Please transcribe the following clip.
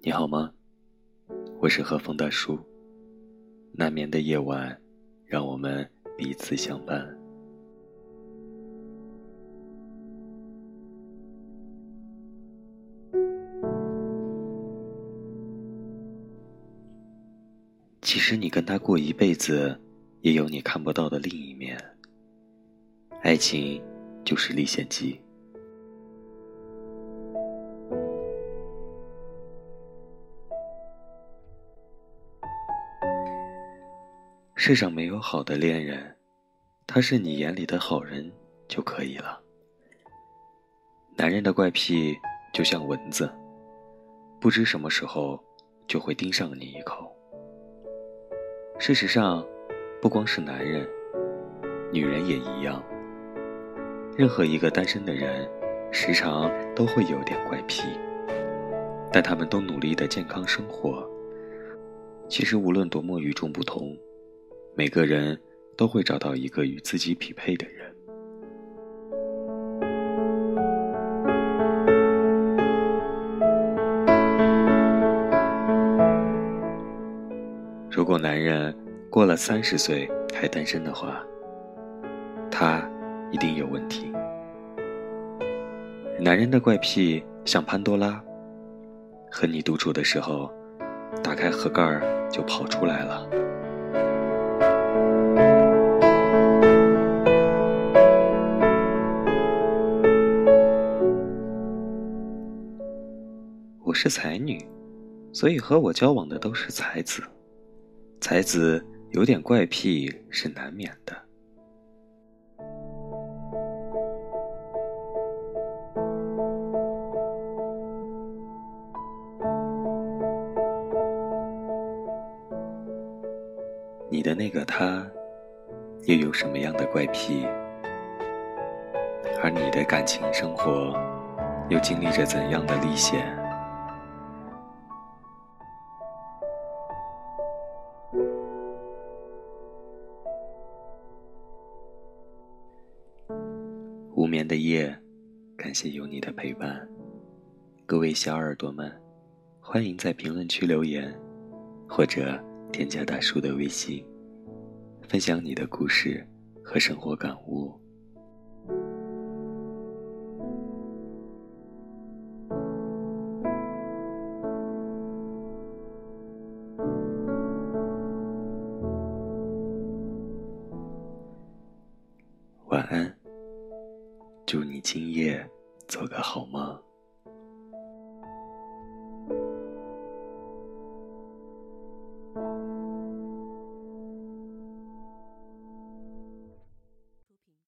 你好吗我是和风大叔。难眠的夜晚，让我们彼此相伴。其实你跟他过一辈子，也有你看不到的另一面。爱情就是历险记。世上没有好的恋人，他是你眼里的好人就可以了。男人的怪癖就像蚊子，不知什么时候就会叮上你一口。事实上，不光是男人，女人也一样。任何一个单身的人，时常都会有点怪癖，但他们都努力的健康生活。其实无论多么与众不同。每个人都会找到一个与自己匹配的人。如果男人过了三十岁还单身的话，他一定有问题。男人的怪癖像潘多拉，和你独处的时候，打开盒盖就跑出来了。是才女，所以和我交往的都是才子。才子有点怪癖是难免的。你的那个他，又有什么样的怪癖？而你的感情生活，又经历着怎样的历险？无眠的夜，感谢有你的陪伴。各位小耳朵们，欢迎在评论区留言，或者添加大叔的微信，分享你的故事和生活感悟。晚安，祝你今夜做个好梦。